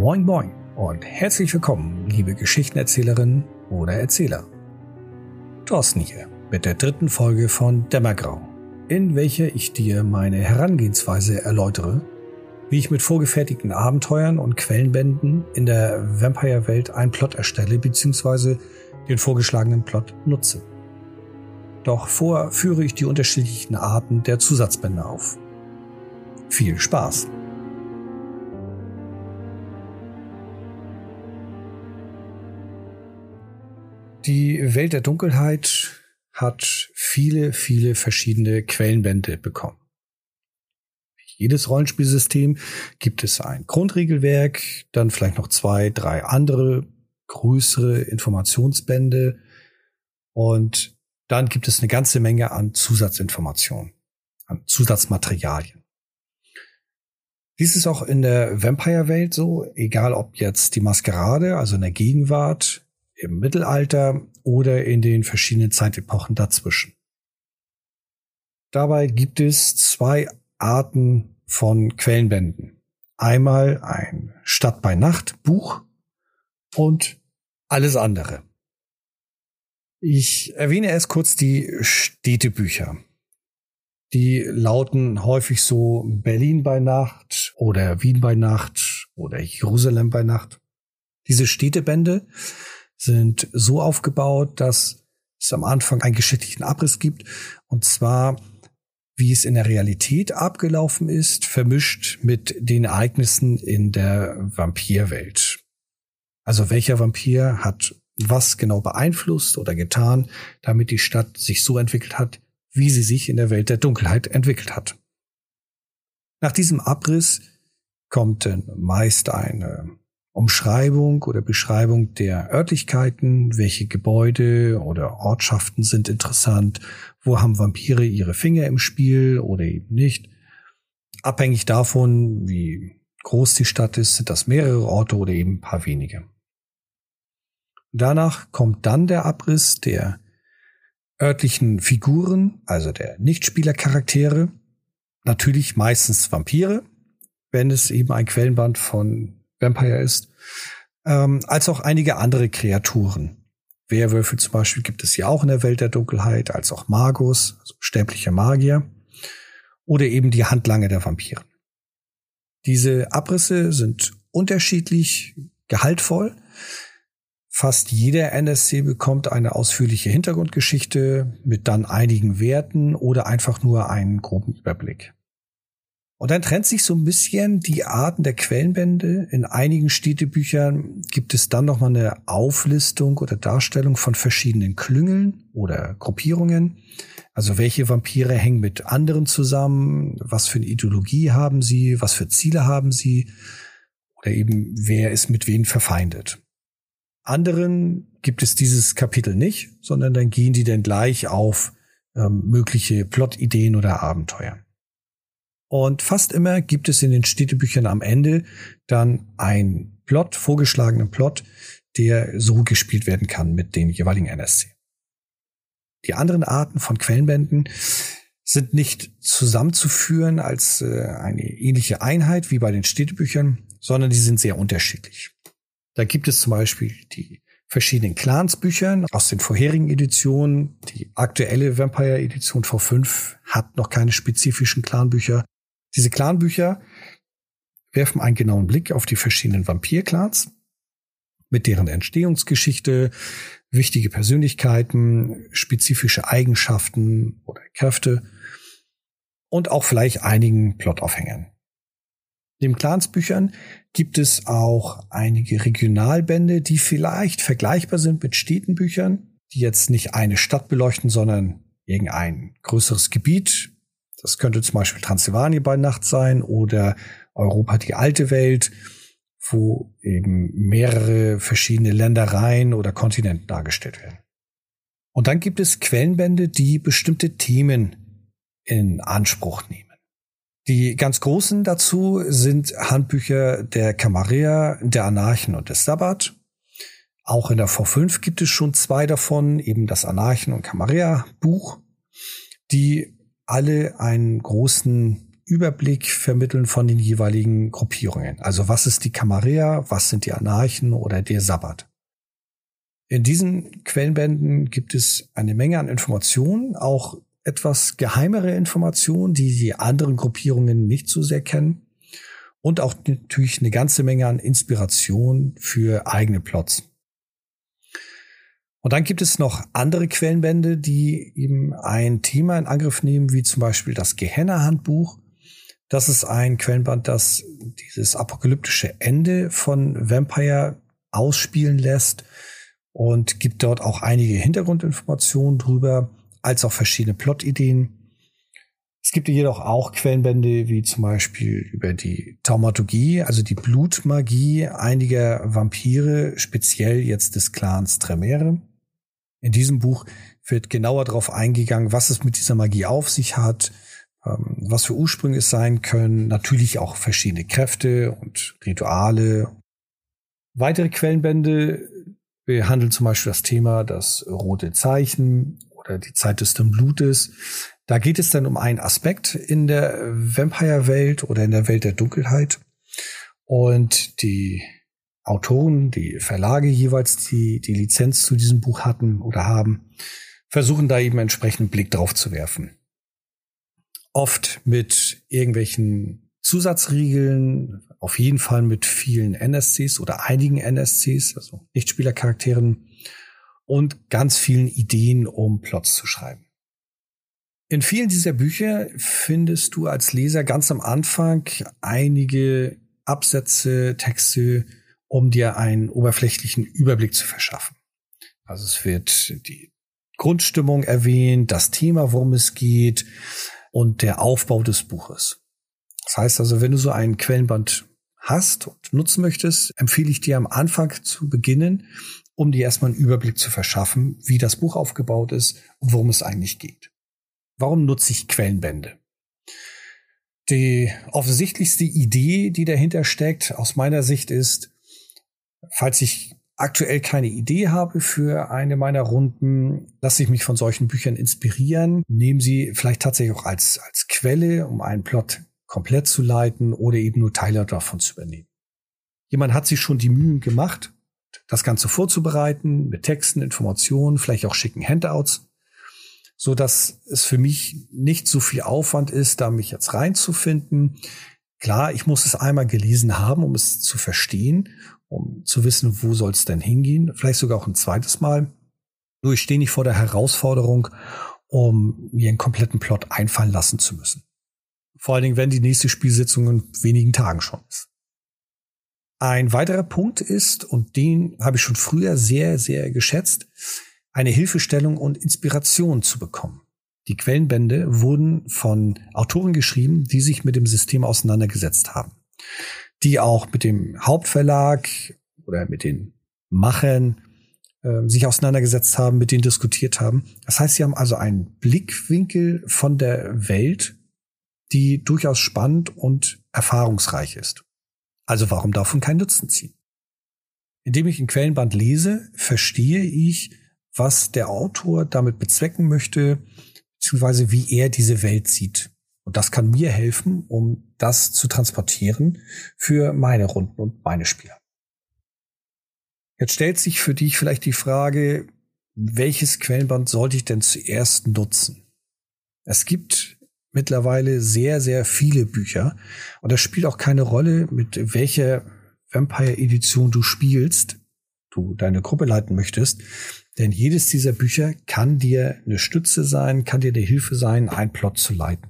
Moin Moin und herzlich willkommen, liebe Geschichtenerzählerinnen oder Erzähler. Thorsten hier mit der dritten Folge von Dämmergrau, in welcher ich dir meine Herangehensweise erläutere, wie ich mit vorgefertigten Abenteuern und Quellenbänden in der Vampire-Welt einen Plot erstelle bzw. den vorgeschlagenen Plot nutze. Doch vorher führe ich die unterschiedlichen Arten der Zusatzbände auf. Viel Spaß! Die Welt der Dunkelheit hat viele, viele verschiedene Quellenbände bekommen. Jedes Rollenspielsystem gibt es ein Grundregelwerk, dann vielleicht noch zwei, drei andere größere Informationsbände und dann gibt es eine ganze Menge an Zusatzinformationen, an Zusatzmaterialien. Dies ist auch in der Vampire-Welt so, egal ob jetzt die Maskerade, also in der Gegenwart, im Mittelalter oder in den verschiedenen Zeitepochen dazwischen. Dabei gibt es zwei Arten von Quellenbänden. Einmal ein Stadt bei Nacht Buch und alles andere. Ich erwähne erst kurz die Städtebücher. Die lauten häufig so Berlin bei Nacht oder Wien bei Nacht oder Jerusalem bei Nacht. Diese Städtebände sind so aufgebaut, dass es am Anfang einen geschichtlichen Abriss gibt. Und zwar, wie es in der Realität abgelaufen ist, vermischt mit den Ereignissen in der Vampirwelt. Also welcher Vampir hat was genau beeinflusst oder getan, damit die Stadt sich so entwickelt hat, wie sie sich in der Welt der Dunkelheit entwickelt hat. Nach diesem Abriss kommt meist eine Umschreibung oder Beschreibung der Örtlichkeiten, welche Gebäude oder Ortschaften sind interessant, wo haben Vampire ihre Finger im Spiel oder eben nicht. Abhängig davon, wie groß die Stadt ist, sind das mehrere Orte oder eben ein paar wenige. Danach kommt dann der Abriss der örtlichen Figuren, also der Nichtspielercharaktere, natürlich meistens Vampire, wenn es eben ein Quellenband von Vampire ist, ähm, als auch einige andere Kreaturen. Werwölfe zum Beispiel gibt es ja auch in der Welt der Dunkelheit, als auch Magus, also sterbliche Magier, oder eben die Handlange der Vampire. Diese Abrisse sind unterschiedlich gehaltvoll. Fast jeder NSC bekommt eine ausführliche Hintergrundgeschichte mit dann einigen Werten oder einfach nur einen groben Überblick. Und dann trennt sich so ein bisschen die Arten der Quellenbände. In einigen Städtebüchern gibt es dann nochmal eine Auflistung oder Darstellung von verschiedenen Klüngeln oder Gruppierungen. Also welche Vampire hängen mit anderen zusammen? Was für eine Ideologie haben sie? Was für Ziele haben sie? Oder eben wer ist mit wem verfeindet? Anderen gibt es dieses Kapitel nicht, sondern dann gehen die dann gleich auf ähm, mögliche Plotideen oder Abenteuer. Und fast immer gibt es in den Städtebüchern am Ende dann ein Plot, vorgeschlagenen Plot, der so gespielt werden kann mit den jeweiligen NSC. Die anderen Arten von Quellenbänden sind nicht zusammenzuführen als äh, eine ähnliche Einheit wie bei den Städtebüchern, sondern die sind sehr unterschiedlich. Da gibt es zum Beispiel die verschiedenen Clansbüchern aus den vorherigen Editionen. Die aktuelle Vampire Edition V5 hat noch keine spezifischen Clanbücher. Diese Clanbücher werfen einen genauen Blick auf die verschiedenen Vampir-Clans mit deren Entstehungsgeschichte, wichtige Persönlichkeiten, spezifische Eigenschaften oder Kräfte und auch vielleicht einigen Plotaufhängern. Neben Clansbüchern gibt es auch einige Regionalbände, die vielleicht vergleichbar sind mit Städtenbüchern, die jetzt nicht eine Stadt beleuchten, sondern irgendein größeres Gebiet das könnte zum Beispiel Transsilvanien bei Nacht sein oder Europa die alte Welt, wo eben mehrere verschiedene Ländereien oder Kontinente dargestellt werden. Und dann gibt es Quellenbände, die bestimmte Themen in Anspruch nehmen. Die ganz großen dazu sind Handbücher der Camarilla, der Anarchen und des Sabbat. Auch in der V5 gibt es schon zwei davon, eben das Anarchen- und Camarilla-Buch, die alle einen großen Überblick vermitteln von den jeweiligen Gruppierungen. Also was ist die Camarilla, was sind die Anarchen oder der Sabbat. In diesen Quellenbänden gibt es eine Menge an Informationen, auch etwas geheimere Informationen, die die anderen Gruppierungen nicht so sehr kennen. Und auch natürlich eine ganze Menge an Inspiration für eigene Plots. Und dann gibt es noch andere Quellenbände, die eben ein Thema in Angriff nehmen, wie zum Beispiel das Gehenna-Handbuch. Das ist ein Quellenband, das dieses apokalyptische Ende von Vampire ausspielen lässt und gibt dort auch einige Hintergrundinformationen drüber, als auch verschiedene Plotideen. Es gibt jedoch auch Quellenbände wie zum Beispiel über die Taumaturgie, also die Blutmagie einiger Vampire, speziell jetzt des Clans Tremere. In diesem Buch wird genauer darauf eingegangen, was es mit dieser Magie auf sich hat, ähm, was für Ursprünge es sein können, natürlich auch verschiedene Kräfte und Rituale. Weitere Quellenbände behandeln zum Beispiel das Thema das rote Zeichen oder die Zeit des Blutes. Da geht es dann um einen Aspekt in der Vampire-Welt oder in der Welt der Dunkelheit. Und die Autoren, die Verlage jeweils, die die Lizenz zu diesem Buch hatten oder haben, versuchen da eben entsprechend einen Blick drauf zu werfen. Oft mit irgendwelchen Zusatzriegeln, auf jeden Fall mit vielen NSCs oder einigen NSCs, also Nichtspielercharakteren und ganz vielen Ideen, um Plots zu schreiben. In vielen dieser Bücher findest du als Leser ganz am Anfang einige Absätze, Texte, um dir einen oberflächlichen Überblick zu verschaffen. Also es wird die Grundstimmung erwähnt, das Thema, worum es geht und der Aufbau des Buches. Das heißt also, wenn du so einen Quellenband hast und nutzen möchtest, empfehle ich dir am Anfang zu beginnen, um dir erstmal einen Überblick zu verschaffen, wie das Buch aufgebaut ist und worum es eigentlich geht. Warum nutze ich Quellenbände? Die offensichtlichste Idee, die dahinter steckt, aus meiner Sicht ist, falls ich aktuell keine Idee habe für eine meiner Runden, lasse ich mich von solchen Büchern inspirieren, nehme sie vielleicht tatsächlich auch als, als Quelle, um einen Plot komplett zu leiten oder eben nur Teile davon zu übernehmen. Jemand hat sich schon die Mühen gemacht, das Ganze vorzubereiten mit Texten, Informationen, vielleicht auch schicken Handouts, so dass es für mich nicht so viel Aufwand ist, da mich jetzt reinzufinden. Klar, ich muss es einmal gelesen haben, um es zu verstehen, um zu wissen, wo soll es denn hingehen, vielleicht sogar auch ein zweites Mal. Nur ich stehe nicht vor der Herausforderung, um mir einen kompletten Plot einfallen lassen zu müssen. Vor allen Dingen, wenn die nächste Spielsitzung in wenigen Tagen schon ist. Ein weiterer Punkt ist, und den habe ich schon früher sehr, sehr geschätzt, eine Hilfestellung und Inspiration zu bekommen. Die Quellenbände wurden von Autoren geschrieben, die sich mit dem System auseinandergesetzt haben, die auch mit dem Hauptverlag oder mit den Machern äh, sich auseinandergesetzt haben, mit denen diskutiert haben. Das heißt, sie haben also einen Blickwinkel von der Welt die durchaus spannend und erfahrungsreich ist. Also warum davon kein Nutzen ziehen? Indem ich ein Quellenband lese, verstehe ich, was der Autor damit bezwecken möchte, beziehungsweise wie er diese Welt sieht. Und das kann mir helfen, um das zu transportieren für meine Runden und meine Spieler. Jetzt stellt sich für dich vielleicht die Frage, welches Quellenband sollte ich denn zuerst nutzen? Es gibt mittlerweile sehr, sehr viele Bücher. Und das spielt auch keine Rolle, mit welcher Vampire-Edition du spielst, du deine Gruppe leiten möchtest. Denn jedes dieser Bücher kann dir eine Stütze sein, kann dir eine Hilfe sein, einen Plot zu leiten.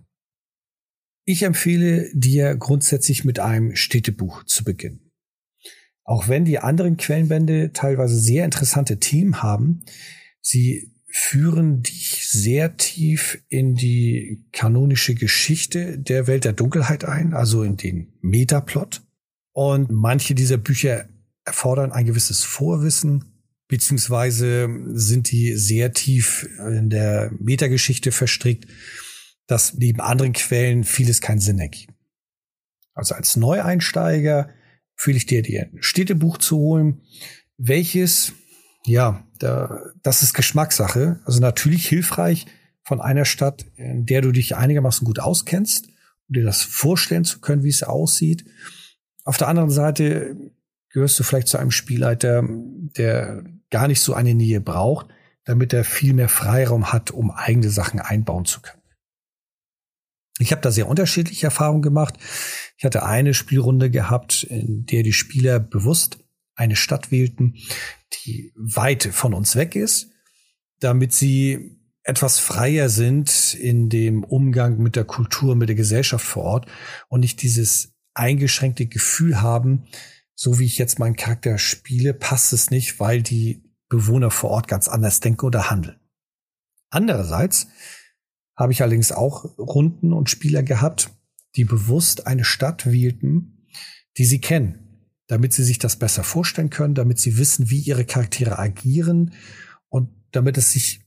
Ich empfehle dir grundsätzlich mit einem Städtebuch zu beginnen. Auch wenn die anderen Quellenbände teilweise sehr interessante Themen haben, sie führen dich sehr tief in die kanonische Geschichte der Welt der Dunkelheit ein, also in den Metaplot. Und manche dieser Bücher erfordern ein gewisses Vorwissen, beziehungsweise sind die sehr tief in der Metageschichte verstrickt, dass neben anderen Quellen vieles keinen Sinn ergibt. Also als Neueinsteiger fühle ich dir, dir ein Städtebuch zu holen, welches ja, da, das ist Geschmackssache. Also natürlich hilfreich von einer Stadt, in der du dich einigermaßen gut auskennst, um dir das vorstellen zu können, wie es aussieht. Auf der anderen Seite gehörst du vielleicht zu einem Spielleiter, der gar nicht so eine Nähe braucht, damit er viel mehr Freiraum hat, um eigene Sachen einbauen zu können. Ich habe da sehr unterschiedliche Erfahrungen gemacht. Ich hatte eine Spielrunde gehabt, in der die Spieler bewusst eine Stadt wählten, die weit von uns weg ist, damit sie etwas freier sind in dem Umgang mit der Kultur, mit der Gesellschaft vor Ort und nicht dieses eingeschränkte Gefühl haben, so wie ich jetzt meinen Charakter spiele, passt es nicht, weil die Bewohner vor Ort ganz anders denken oder handeln. Andererseits habe ich allerdings auch Runden und Spieler gehabt, die bewusst eine Stadt wählten, die sie kennen, damit sie sich das besser vorstellen können, damit sie wissen, wie ihre Charaktere agieren und damit es sich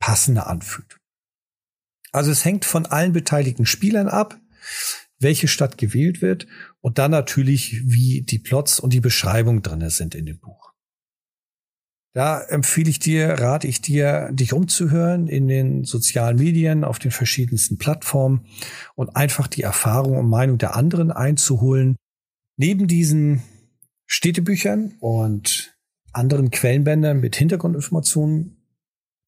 passender anfühlt. Also es hängt von allen beteiligten Spielern ab, welche Stadt gewählt wird und dann natürlich, wie die Plots und die Beschreibung drinne sind in dem Buch. Da empfehle ich dir, rate ich dir, dich umzuhören in den sozialen Medien, auf den verschiedensten Plattformen und einfach die Erfahrung und Meinung der anderen einzuholen. Neben diesen Städtebüchern und anderen Quellenbändern mit Hintergrundinformationen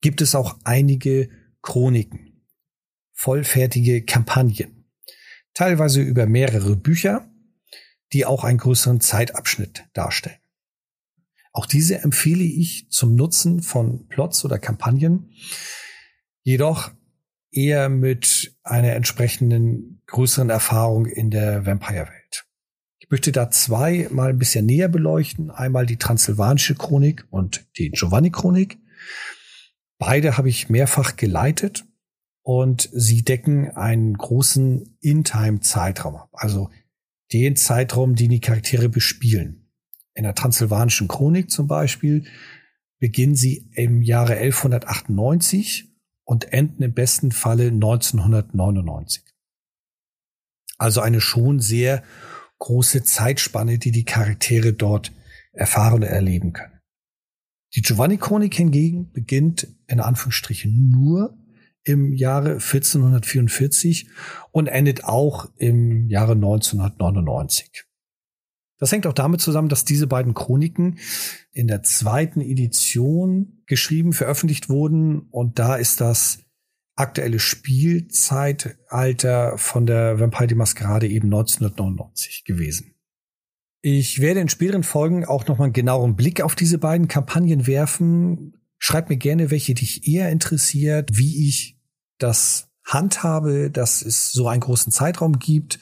gibt es auch einige Chroniken, vollfertige Kampagnen, teilweise über mehrere Bücher, die auch einen größeren Zeitabschnitt darstellen. Auch diese empfehle ich zum Nutzen von Plots oder Kampagnen, jedoch eher mit einer entsprechenden größeren Erfahrung in der Vampire-Welt. Ich möchte da zwei mal ein bisschen näher beleuchten. Einmal die Transsilvanische Chronik und die Giovanni-Chronik. Beide habe ich mehrfach geleitet und sie decken einen großen In-Time-Zeitraum ab. Also den Zeitraum, den die Charaktere bespielen. In der Transsilvanischen Chronik zum Beispiel beginnen sie im Jahre 1198 und enden im besten Falle 1999. Also eine schon sehr große Zeitspanne, die die Charaktere dort erfahren und erleben können. Die Giovanni-Chronik hingegen beginnt in Anführungsstrichen nur im Jahre 1444 und endet auch im Jahre 1999. Das hängt auch damit zusammen, dass diese beiden Chroniken in der zweiten Edition geschrieben, veröffentlicht wurden und da ist das aktuelle Spielzeitalter von der Vampire die Maskerade eben 1999 gewesen. Ich werde in späteren Folgen auch nochmal einen genaueren Blick auf diese beiden Kampagnen werfen. Schreibt mir gerne, welche dich eher interessiert, wie ich das handhabe, dass es so einen großen Zeitraum gibt,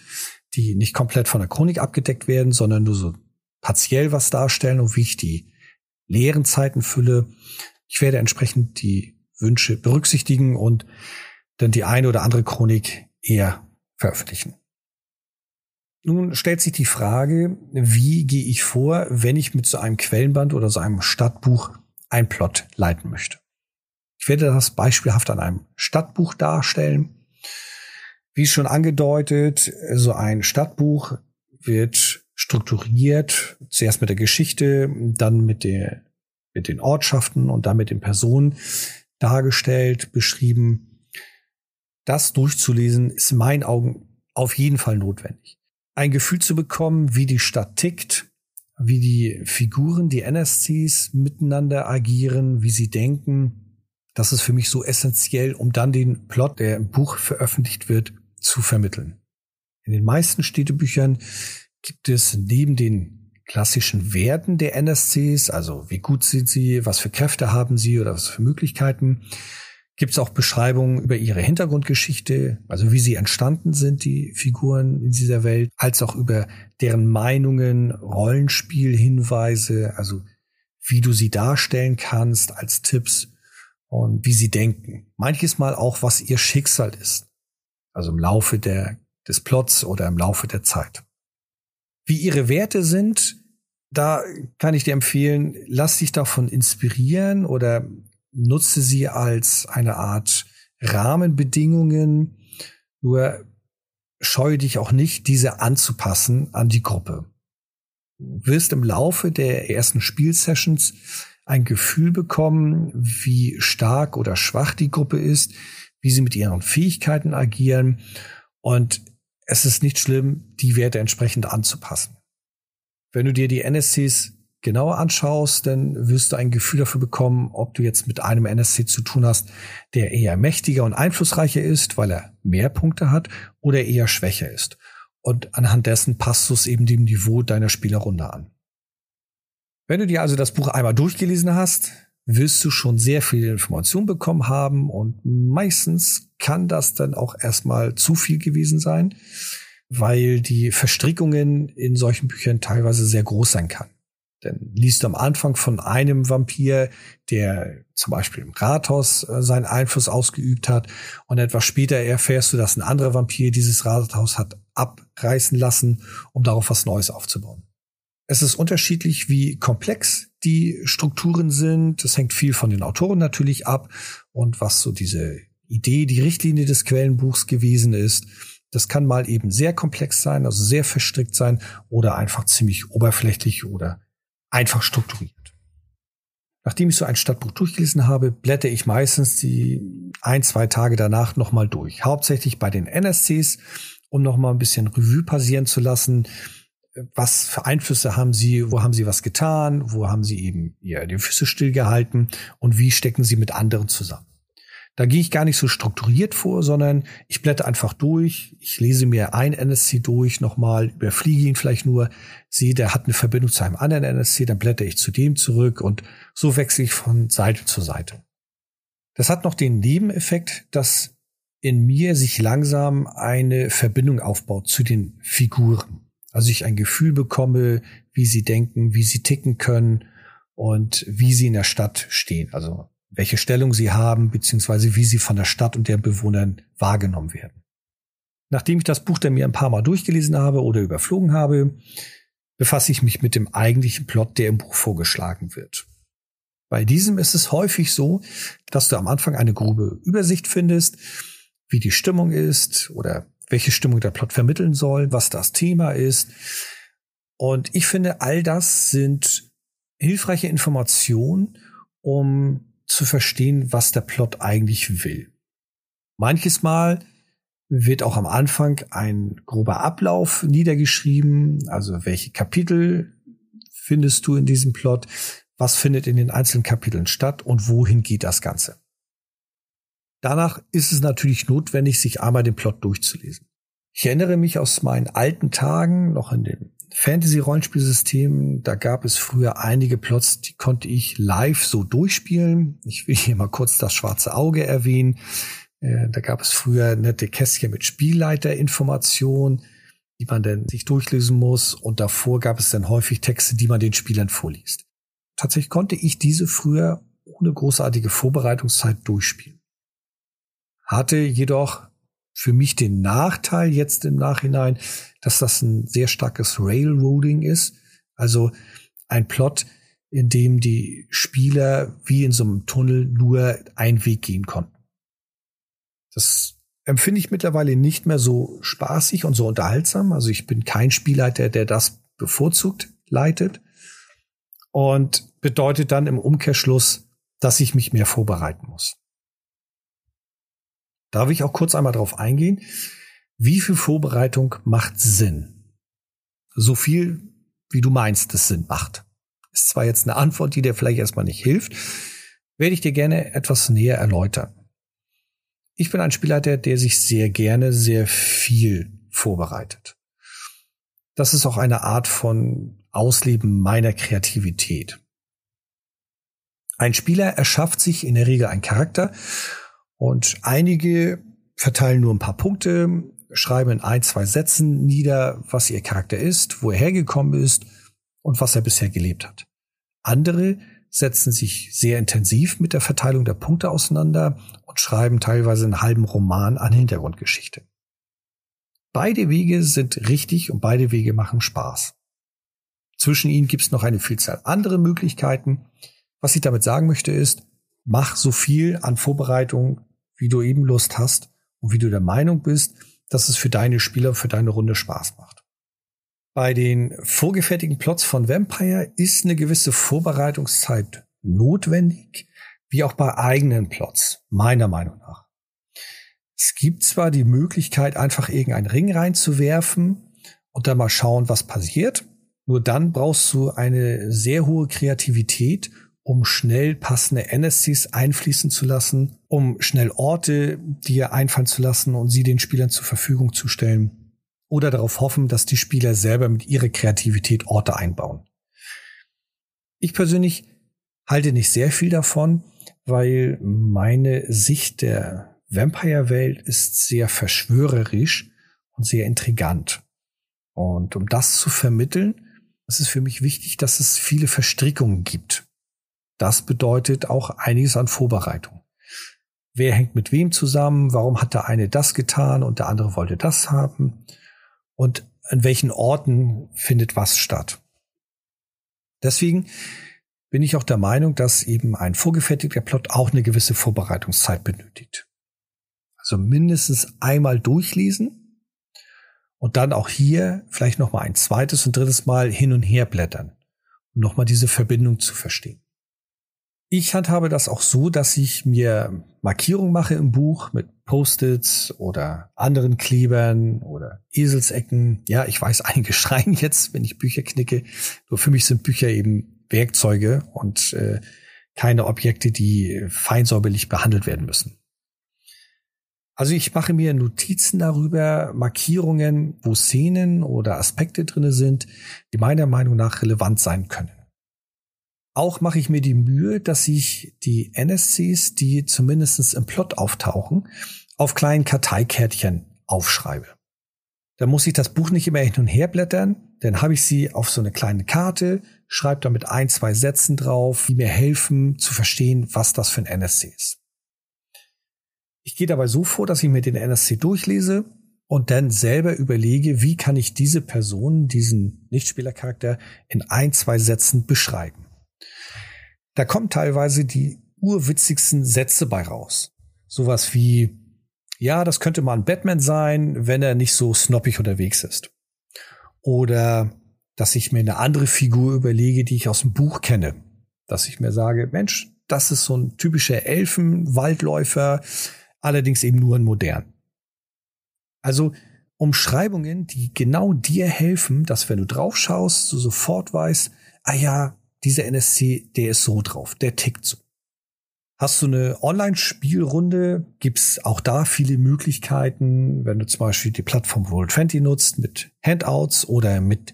die nicht komplett von der Chronik abgedeckt werden, sondern nur so partiell was darstellen und wie ich die leeren Zeiten fülle. Ich werde entsprechend die Wünsche berücksichtigen und dann die eine oder andere Chronik eher veröffentlichen. Nun stellt sich die Frage, wie gehe ich vor, wenn ich mit so einem Quellenband oder so einem Stadtbuch ein Plot leiten möchte. Ich werde das beispielhaft an einem Stadtbuch darstellen. Wie schon angedeutet, so ein Stadtbuch wird strukturiert, zuerst mit der Geschichte, dann mit, der, mit den Ortschaften und dann mit den Personen dargestellt, beschrieben. Das durchzulesen ist in meinen Augen auf jeden Fall notwendig ein Gefühl zu bekommen, wie die Stadt tickt, wie die Figuren, die NSCs miteinander agieren, wie sie denken. Das ist für mich so essentiell, um dann den Plot, der im Buch veröffentlicht wird, zu vermitteln. In den meisten Städtebüchern gibt es neben den klassischen Werten der NSCs, also wie gut sind sie, was für Kräfte haben sie oder was für Möglichkeiten, Gibt es auch Beschreibungen über ihre Hintergrundgeschichte, also wie sie entstanden sind, die Figuren in dieser Welt, als auch über deren Meinungen, Rollenspielhinweise, also wie du sie darstellen kannst als Tipps und wie sie denken. Manches Mal auch, was ihr Schicksal ist. Also im Laufe der, des Plots oder im Laufe der Zeit. Wie ihre Werte sind, da kann ich dir empfehlen, lass dich davon inspirieren oder nutze sie als eine Art Rahmenbedingungen, nur scheue dich auch nicht, diese anzupassen an die Gruppe. Du wirst im Laufe der ersten Spielsessions ein Gefühl bekommen, wie stark oder schwach die Gruppe ist, wie sie mit ihren Fähigkeiten agieren und es ist nicht schlimm, die Werte entsprechend anzupassen. Wenn du dir die NSCs genauer anschaust, dann wirst du ein Gefühl dafür bekommen, ob du jetzt mit einem NSC zu tun hast, der eher mächtiger und einflussreicher ist, weil er mehr Punkte hat, oder eher schwächer ist. Und anhand dessen passt du es eben dem Niveau deiner Spielerrunde an. Wenn du dir also das Buch einmal durchgelesen hast, wirst du schon sehr viele Informationen bekommen haben und meistens kann das dann auch erstmal zu viel gewesen sein, weil die Verstrickungen in solchen Büchern teilweise sehr groß sein kann. Denn liest du am Anfang von einem Vampir, der zum Beispiel im Rathaus äh, seinen Einfluss ausgeübt hat, und etwas später erfährst du, dass ein anderer Vampir dieses Rathaus hat abreißen lassen, um darauf was Neues aufzubauen. Es ist unterschiedlich, wie komplex die Strukturen sind. Das hängt viel von den Autoren natürlich ab und was so diese Idee, die Richtlinie des Quellenbuchs gewesen ist. Das kann mal eben sehr komplex sein, also sehr verstrickt sein oder einfach ziemlich oberflächlich oder einfach strukturiert. Nachdem ich so ein Stadtbuch durchgelesen habe, blätter ich meistens die ein, zwei Tage danach nochmal durch. Hauptsächlich bei den NSCs, um nochmal ein bisschen Revue passieren zu lassen. Was für Einflüsse haben sie? Wo haben sie was getan? Wo haben sie eben ja, die Füße stillgehalten? Und wie stecken sie mit anderen zusammen? Da gehe ich gar nicht so strukturiert vor, sondern ich blätter einfach durch. Ich lese mir ein NSC durch, nochmal überfliege ihn vielleicht nur, sehe, der hat eine Verbindung zu einem anderen NSC, dann blätter ich zu dem zurück und so wechsle ich von Seite zu Seite. Das hat noch den Nebeneffekt, dass in mir sich langsam eine Verbindung aufbaut zu den Figuren. Also ich ein Gefühl bekomme, wie sie denken, wie sie ticken können und wie sie in der Stadt stehen. Also welche Stellung sie haben, beziehungsweise wie sie von der Stadt und der Bewohnern wahrgenommen werden. Nachdem ich das Buch dann mir ein paar Mal durchgelesen habe oder überflogen habe, befasse ich mich mit dem eigentlichen Plot, der im Buch vorgeschlagen wird. Bei diesem ist es häufig so, dass du am Anfang eine grobe Übersicht findest, wie die Stimmung ist oder welche Stimmung der Plot vermitteln soll, was das Thema ist. Und ich finde, all das sind hilfreiche Informationen, um zu verstehen, was der Plot eigentlich will. Manches Mal wird auch am Anfang ein grober Ablauf niedergeschrieben, also welche Kapitel findest du in diesem Plot, was findet in den einzelnen Kapiteln statt und wohin geht das Ganze. Danach ist es natürlich notwendig, sich einmal den Plot durchzulesen. Ich erinnere mich aus meinen alten Tagen, noch in dem Fantasy-Rollenspielsystem, da gab es früher einige Plots, die konnte ich live so durchspielen. Ich will hier mal kurz das schwarze Auge erwähnen. Äh, da gab es früher nette Kästchen mit Spielleiterinformationen, die man dann sich durchlesen muss. Und davor gab es dann häufig Texte, die man den Spielern vorliest. Tatsächlich konnte ich diese früher ohne großartige Vorbereitungszeit durchspielen. Hatte jedoch für mich den Nachteil jetzt im Nachhinein, dass das ein sehr starkes Railroading ist. Also ein Plot, in dem die Spieler wie in so einem Tunnel nur einen Weg gehen konnten. Das empfinde ich mittlerweile nicht mehr so spaßig und so unterhaltsam. Also ich bin kein Spielleiter, der das bevorzugt leitet. Und bedeutet dann im Umkehrschluss, dass ich mich mehr vorbereiten muss. Darf ich auch kurz einmal darauf eingehen? Wie viel Vorbereitung macht Sinn? So viel, wie du meinst, es Sinn macht. Ist zwar jetzt eine Antwort, die dir vielleicht erstmal nicht hilft, werde ich dir gerne etwas näher erläutern. Ich bin ein Spielleiter, der sich sehr gerne sehr viel vorbereitet. Das ist auch eine Art von Ausleben meiner Kreativität. Ein Spieler erschafft sich in der Regel einen Charakter und einige verteilen nur ein paar Punkte, schreiben in ein, zwei Sätzen nieder, was ihr Charakter ist, wo er hergekommen ist und was er bisher gelebt hat. Andere setzen sich sehr intensiv mit der Verteilung der Punkte auseinander und schreiben teilweise einen halben Roman an Hintergrundgeschichte. Beide Wege sind richtig und beide Wege machen Spaß. Zwischen ihnen gibt es noch eine Vielzahl andere Möglichkeiten. Was ich damit sagen möchte ist, mach so viel an Vorbereitung, wie du eben Lust hast und wie du der Meinung bist, dass es für deine Spieler, für deine Runde Spaß macht. Bei den vorgefertigten Plots von Vampire ist eine gewisse Vorbereitungszeit notwendig, wie auch bei eigenen Plots, meiner Meinung nach. Es gibt zwar die Möglichkeit, einfach irgendeinen Ring reinzuwerfen und dann mal schauen, was passiert. Nur dann brauchst du eine sehr hohe Kreativität, um schnell passende NSCs einfließen zu lassen, um schnell Orte dir einfallen zu lassen und sie den Spielern zur Verfügung zu stellen. Oder darauf hoffen, dass die Spieler selber mit ihrer Kreativität Orte einbauen. Ich persönlich halte nicht sehr viel davon, weil meine Sicht der Vampire-Welt ist sehr verschwörerisch und sehr intrigant. Und um das zu vermitteln, ist es für mich wichtig, dass es viele Verstrickungen gibt. Das bedeutet auch einiges an Vorbereitung. Wer hängt mit wem zusammen? Warum hat der eine das getan und der andere wollte das haben? Und an welchen Orten findet was statt? Deswegen bin ich auch der Meinung, dass eben ein vorgefertigter Plot auch eine gewisse Vorbereitungszeit benötigt. Also mindestens einmal durchlesen und dann auch hier vielleicht noch mal ein zweites und drittes Mal hin und her blättern, um noch mal diese Verbindung zu verstehen. Ich handhabe das auch so, dass ich mir Markierungen mache im Buch mit Post-its oder anderen Klebern oder Eselsecken. Ja, ich weiß, einige schreien jetzt, wenn ich Bücher knicke. Nur für mich sind Bücher eben Werkzeuge und äh, keine Objekte, die feinsäuberlich behandelt werden müssen. Also ich mache mir Notizen darüber, Markierungen, wo Szenen oder Aspekte drinne sind, die meiner Meinung nach relevant sein können. Auch mache ich mir die Mühe, dass ich die NSCs, die zumindest im Plot auftauchen, auf kleinen Karteikärtchen aufschreibe. Da muss ich das Buch nicht immer hin und her blättern, dann habe ich sie auf so eine kleine Karte, schreibe damit ein, zwei Sätzen drauf, die mir helfen zu verstehen, was das für ein NSC ist. Ich gehe dabei so vor, dass ich mir den NSC durchlese und dann selber überlege, wie kann ich diese Person, diesen Nichtspielercharakter in ein, zwei Sätzen beschreiben. Da kommen teilweise die urwitzigsten Sätze bei raus. Sowas wie, ja, das könnte mal ein Batman sein, wenn er nicht so snoppig unterwegs ist. Oder dass ich mir eine andere Figur überlege, die ich aus dem Buch kenne. Dass ich mir sage, Mensch, das ist so ein typischer Elfenwaldläufer, allerdings eben nur in modern. Also Umschreibungen, die genau dir helfen, dass wenn du drauf schaust, du sofort weißt, ah ja, dieser NSC, der ist so drauf, der tickt so. Hast du eine Online-Spielrunde, gibt's auch da viele Möglichkeiten, wenn du zum Beispiel die Plattform Roll20 nutzt mit Handouts oder mit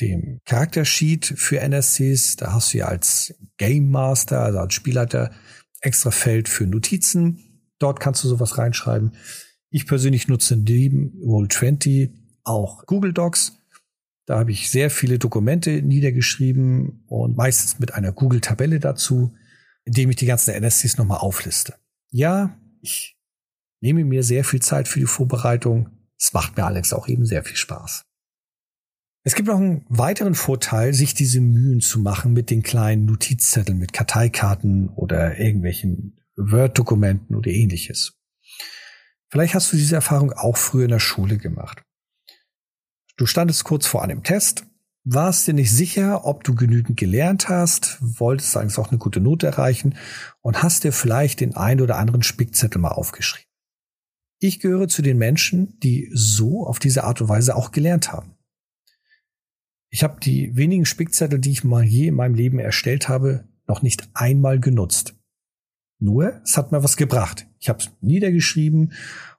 dem Charaktersheet für NSCs. Da hast du ja als Game Master, also als Spielleiter, extra Feld für Notizen. Dort kannst du sowas reinschreiben. Ich persönlich nutze neben Roll20 auch Google Docs. Da habe ich sehr viele Dokumente niedergeschrieben und meistens mit einer Google-Tabelle dazu, indem ich die ganzen NSCs nochmal aufliste. Ja, ich nehme mir sehr viel Zeit für die Vorbereitung. Es macht mir Alex auch eben sehr viel Spaß. Es gibt noch einen weiteren Vorteil, sich diese Mühen zu machen mit den kleinen Notizzetteln, mit Karteikarten oder irgendwelchen Word-Dokumenten oder ähnliches. Vielleicht hast du diese Erfahrung auch früher in der Schule gemacht. Du standest kurz vor einem Test, warst dir nicht sicher, ob du genügend gelernt hast, wolltest eigentlich auch eine gute Note erreichen und hast dir vielleicht den ein oder anderen Spickzettel mal aufgeschrieben. Ich gehöre zu den Menschen, die so auf diese Art und Weise auch gelernt haben. Ich habe die wenigen Spickzettel, die ich mal je in meinem Leben erstellt habe, noch nicht einmal genutzt. Nur, es hat mir was gebracht. Ich habe es niedergeschrieben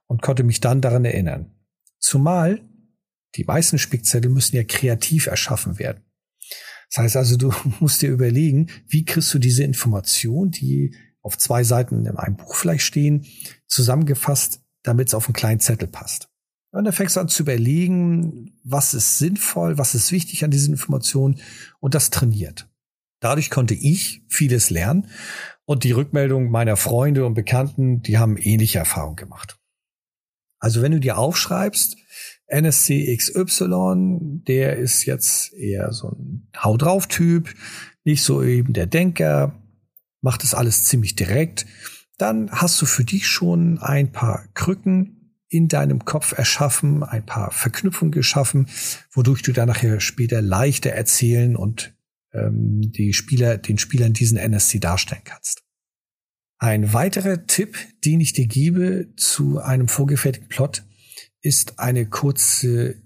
und konnte mich dann daran erinnern. Zumal die meisten Spickzettel müssen ja kreativ erschaffen werden. Das heißt also, du musst dir überlegen, wie kriegst du diese Information, die auf zwei Seiten in einem Buch vielleicht stehen, zusammengefasst, damit es auf einen kleinen Zettel passt. Und dann fängst du an zu überlegen, was ist sinnvoll, was ist wichtig an diesen Informationen und das trainiert. Dadurch konnte ich vieles lernen und die Rückmeldung meiner Freunde und Bekannten, die haben ähnliche Erfahrungen gemacht. Also wenn du dir aufschreibst, NSC XY, der ist jetzt eher so ein Hau drauf Typ, nicht so eben der Denker, macht das alles ziemlich direkt, dann hast du für dich schon ein paar Krücken in deinem Kopf erschaffen, ein paar Verknüpfungen geschaffen, wodurch du dann nachher später leichter erzählen und ähm, die Spieler, den Spielern diesen NSC darstellen kannst. Ein weiterer Tipp, den ich dir gebe zu einem vorgefertigten Plot, ist eine kurze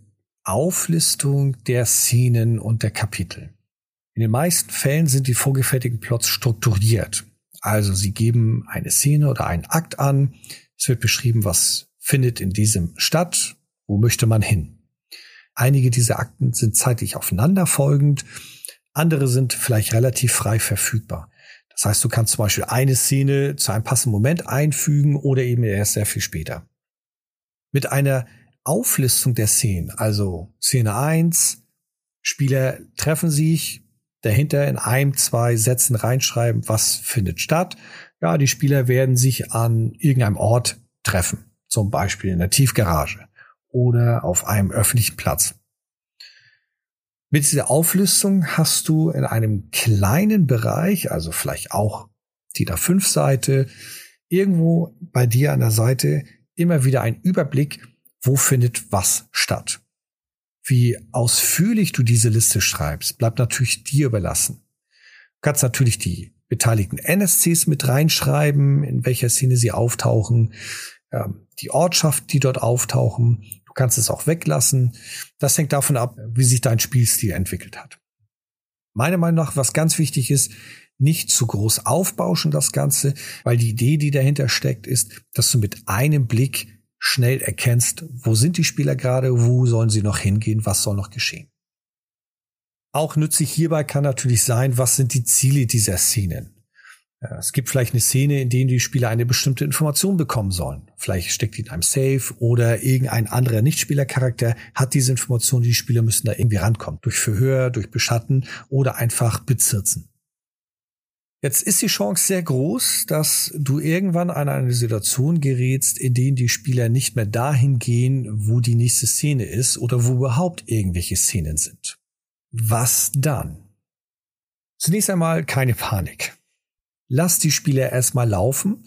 Auflistung der Szenen und der Kapitel. In den meisten Fällen sind die vorgefertigten Plots strukturiert. Also sie geben eine Szene oder einen Akt an. Es wird beschrieben, was findet in diesem statt, wo möchte man hin. Einige dieser Akten sind zeitlich aufeinanderfolgend, andere sind vielleicht relativ frei verfügbar. Das heißt, du kannst zum Beispiel eine Szene zu einem passenden Moment einfügen oder eben erst sehr viel später. Mit einer Auflistung der Szenen, also Szene 1, Spieler treffen sich, dahinter in einem, zwei Sätzen reinschreiben, was findet statt. Ja, die Spieler werden sich an irgendeinem Ort treffen, zum Beispiel in der Tiefgarage oder auf einem öffentlichen Platz. Mit dieser Auflistung hast du in einem kleinen Bereich, also vielleicht auch die da 5 Seite, irgendwo bei dir an der Seite immer wieder einen Überblick, wo findet was statt. Wie ausführlich du diese Liste schreibst, bleibt natürlich dir überlassen. Du kannst natürlich die beteiligten NSCs mit reinschreiben, in welcher Szene sie auftauchen, ähm, die Ortschaft, die dort auftauchen. Du kannst es auch weglassen. Das hängt davon ab, wie sich dein Spielstil entwickelt hat. Meiner Meinung nach, was ganz wichtig ist, nicht zu groß aufbauschen das Ganze, weil die Idee, die dahinter steckt, ist, dass du mit einem Blick schnell erkennst, wo sind die Spieler gerade, wo sollen sie noch hingehen, was soll noch geschehen. Auch nützlich hierbei kann natürlich sein, was sind die Ziele dieser Szenen. Es gibt vielleicht eine Szene, in der die Spieler eine bestimmte Information bekommen sollen. Vielleicht steckt die in einem Safe oder irgendein anderer Nichtspielercharakter hat diese Information, die Spieler müssen da irgendwie rankommen. Durch Verhör, durch Beschatten oder einfach bezirzen. Jetzt ist die Chance sehr groß, dass du irgendwann an eine Situation gerätst, in denen die Spieler nicht mehr dahin gehen, wo die nächste Szene ist oder wo überhaupt irgendwelche Szenen sind. Was dann? Zunächst einmal keine Panik. Lass die Spieler erstmal laufen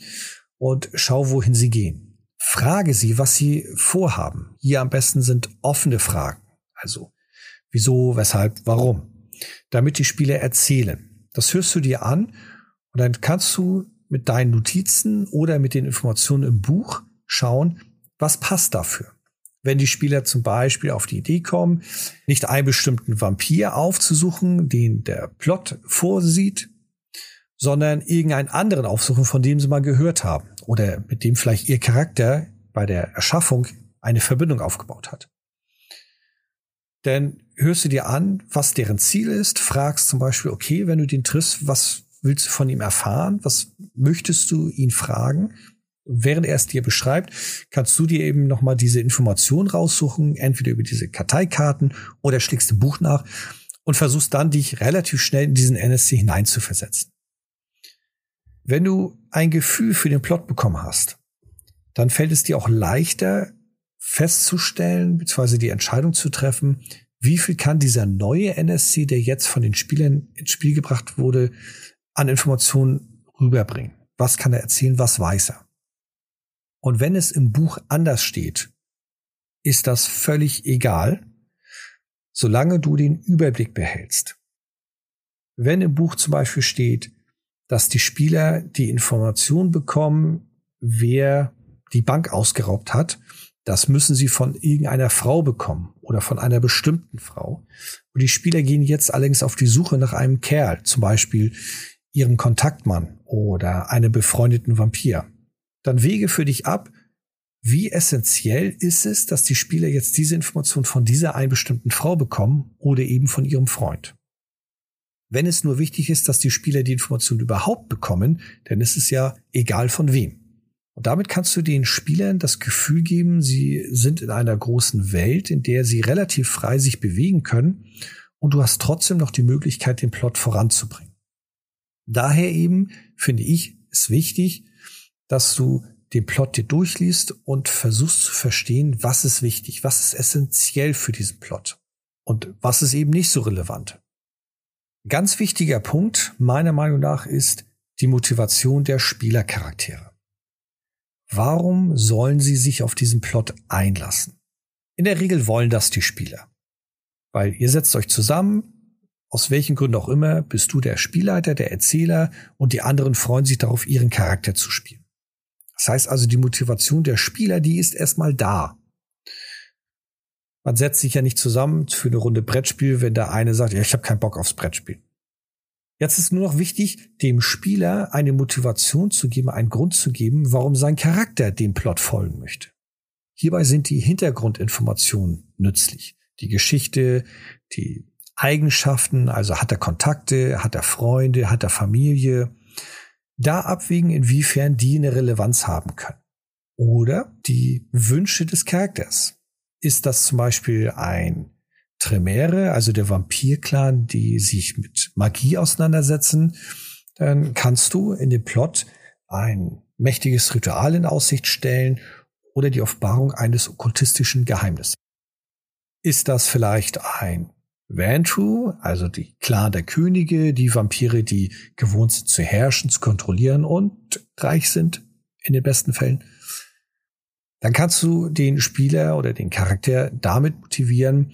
und schau, wohin sie gehen. Frage sie, was sie vorhaben. Hier am besten sind offene Fragen. Also, wieso, weshalb, warum? Damit die Spieler erzählen. Das hörst du dir an und dann kannst du mit deinen Notizen oder mit den Informationen im Buch schauen, was passt dafür. Wenn die Spieler zum Beispiel auf die Idee kommen, nicht einen bestimmten Vampir aufzusuchen, den der Plot vorsieht, sondern irgendeinen anderen aufsuchen, von dem sie mal gehört haben oder mit dem vielleicht ihr Charakter bei der Erschaffung eine Verbindung aufgebaut hat. Denn hörst du dir an, was deren Ziel ist, fragst zum Beispiel, okay, wenn du den triffst, was willst du von ihm erfahren? Was möchtest du ihn fragen? Während er es dir beschreibt, kannst du dir eben nochmal diese Information raussuchen, entweder über diese Karteikarten oder schlägst im Buch nach und versuchst dann, dich relativ schnell in diesen NSC hineinzuversetzen. Wenn du ein Gefühl für den Plot bekommen hast, dann fällt es dir auch leichter festzustellen, beziehungsweise die Entscheidung zu treffen, wie viel kann dieser neue NSC, der jetzt von den Spielern ins Spiel gebracht wurde, an Informationen rüberbringen. Was kann er erzählen, was weiß er? Und wenn es im Buch anders steht, ist das völlig egal, solange du den Überblick behältst. Wenn im Buch zum Beispiel steht, dass die Spieler die Information bekommen, wer die Bank ausgeraubt hat. Das müssen sie von irgendeiner Frau bekommen oder von einer bestimmten Frau. Und die Spieler gehen jetzt allerdings auf die Suche nach einem Kerl, zum Beispiel ihren Kontaktmann oder einem befreundeten Vampir. Dann wege für dich ab, wie essentiell ist es, dass die Spieler jetzt diese Information von dieser einen bestimmten Frau bekommen oder eben von ihrem Freund. Wenn es nur wichtig ist, dass die Spieler die Information überhaupt bekommen, dann ist es ja egal von wem. Und damit kannst du den Spielern das Gefühl geben, sie sind in einer großen Welt, in der sie relativ frei sich bewegen können und du hast trotzdem noch die Möglichkeit, den Plot voranzubringen. Daher eben finde ich es wichtig, dass du den Plot dir durchliest und versuchst zu verstehen, was ist wichtig, was ist essentiell für diesen Plot und was ist eben nicht so relevant. Ganz wichtiger Punkt meiner Meinung nach ist die Motivation der Spielercharaktere. Warum sollen sie sich auf diesen Plot einlassen? In der Regel wollen das die Spieler. Weil ihr setzt euch zusammen, aus welchen Gründen auch immer, bist du der Spielleiter, der Erzähler und die anderen freuen sich darauf, ihren Charakter zu spielen. Das heißt also, die Motivation der Spieler, die ist erstmal da. Man setzt sich ja nicht zusammen für eine Runde Brettspiel, wenn der eine sagt, ja, ich habe keinen Bock aufs Brettspiel. Jetzt ist nur noch wichtig, dem Spieler eine Motivation zu geben, einen Grund zu geben, warum sein Charakter dem Plot folgen möchte. Hierbei sind die Hintergrundinformationen nützlich. Die Geschichte, die Eigenschaften, also hat er Kontakte, hat er Freunde, hat er Familie. Da abwägen, inwiefern die eine Relevanz haben können. Oder die Wünsche des Charakters. Ist das zum Beispiel ein Tremere, also der Vampir-Clan, die sich mit Magie auseinandersetzen, dann kannst du in dem Plot ein mächtiges Ritual in Aussicht stellen oder die Offenbarung eines okkultistischen Geheimnisses. Ist das vielleicht ein Vantru, also die Clan der Könige, die Vampire, die gewohnt sind zu herrschen, zu kontrollieren und reich sind, in den besten Fällen? Dann kannst du den Spieler oder den Charakter damit motivieren,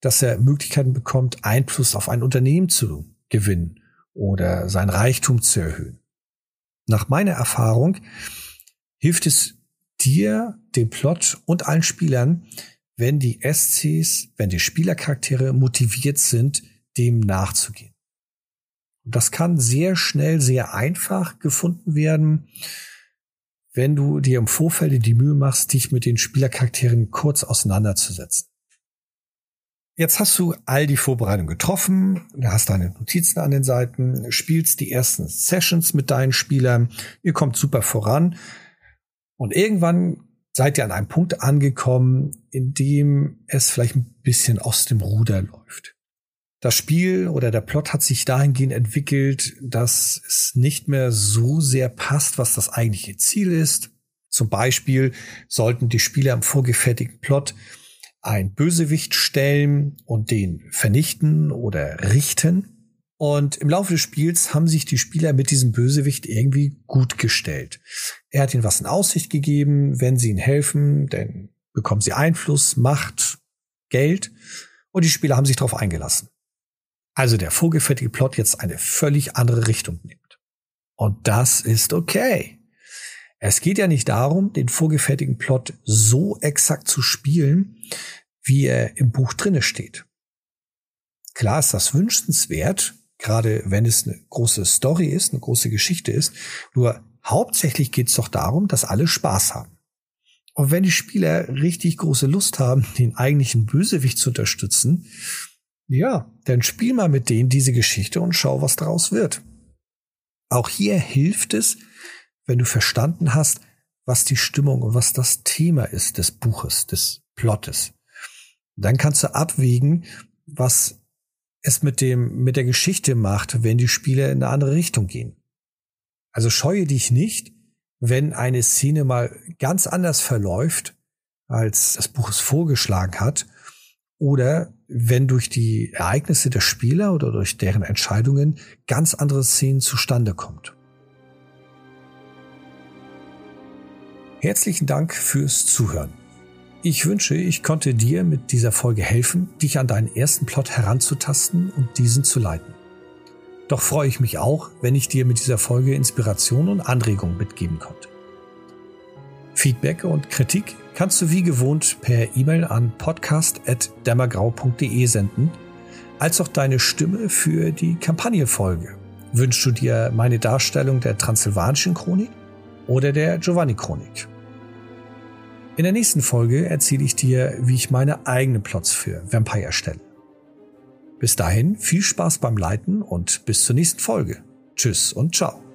dass er Möglichkeiten bekommt, Einfluss auf ein Unternehmen zu gewinnen oder sein Reichtum zu erhöhen. Nach meiner Erfahrung hilft es dir, dem Plot und allen Spielern, wenn die SCs, wenn die Spielercharaktere motiviert sind, dem nachzugehen. Das kann sehr schnell, sehr einfach gefunden werden, wenn du dir im Vorfeld die Mühe machst, dich mit den Spielercharakteren kurz auseinanderzusetzen. Jetzt hast du all die Vorbereitungen getroffen, hast deine Notizen an den Seiten, spielst die ersten Sessions mit deinen Spielern, ihr kommt super voran und irgendwann seid ihr an einem Punkt angekommen, in dem es vielleicht ein bisschen aus dem Ruder läuft. Das Spiel oder der Plot hat sich dahingehend entwickelt, dass es nicht mehr so sehr passt, was das eigentliche Ziel ist. Zum Beispiel sollten die Spieler im vorgefertigten Plot ein Bösewicht stellen und den vernichten oder richten. Und im Laufe des Spiels haben sich die Spieler mit diesem Bösewicht irgendwie gut gestellt. Er hat ihnen was in Aussicht gegeben, wenn sie ihnen helfen, dann bekommen sie Einfluss, Macht, Geld und die Spieler haben sich darauf eingelassen. Also der vorgefertigte Plot jetzt eine völlig andere Richtung nimmt. Und das ist okay. Es geht ja nicht darum, den vorgefertigten Plot so exakt zu spielen, wie er im Buch drinne steht. Klar ist das wünschenswert, gerade wenn es eine große Story ist, eine große Geschichte ist. Nur hauptsächlich geht es doch darum, dass alle Spaß haben. Und wenn die Spieler richtig große Lust haben, den eigentlichen Bösewicht zu unterstützen, ja, dann spiel mal mit denen diese Geschichte und schau, was daraus wird. Auch hier hilft es, wenn du verstanden hast, was die Stimmung und was das Thema ist des Buches, des Plottes. Dann kannst du abwägen, was es mit dem, mit der Geschichte macht, wenn die Spiele in eine andere Richtung gehen. Also scheue dich nicht, wenn eine Szene mal ganz anders verläuft, als das Buch es vorgeschlagen hat, oder wenn durch die Ereignisse der Spieler oder durch deren Entscheidungen ganz andere Szenen zustande kommt. Herzlichen Dank fürs Zuhören. Ich wünsche, ich konnte dir mit dieser Folge helfen, dich an deinen ersten Plot heranzutasten und diesen zu leiten. Doch freue ich mich auch, wenn ich dir mit dieser Folge Inspiration und Anregungen mitgeben konnte. Feedback und Kritik kannst du wie gewohnt per E-Mail an podcast.dämmergrau.de senden, als auch deine Stimme für die Kampagnenfolge. Wünschst du dir meine Darstellung der Transsilvanischen Chronik oder der Giovanni Chronik? In der nächsten Folge erzähle ich dir, wie ich meine eigenen Plots für Vampire erstelle. Bis dahin viel Spaß beim Leiten und bis zur nächsten Folge. Tschüss und ciao.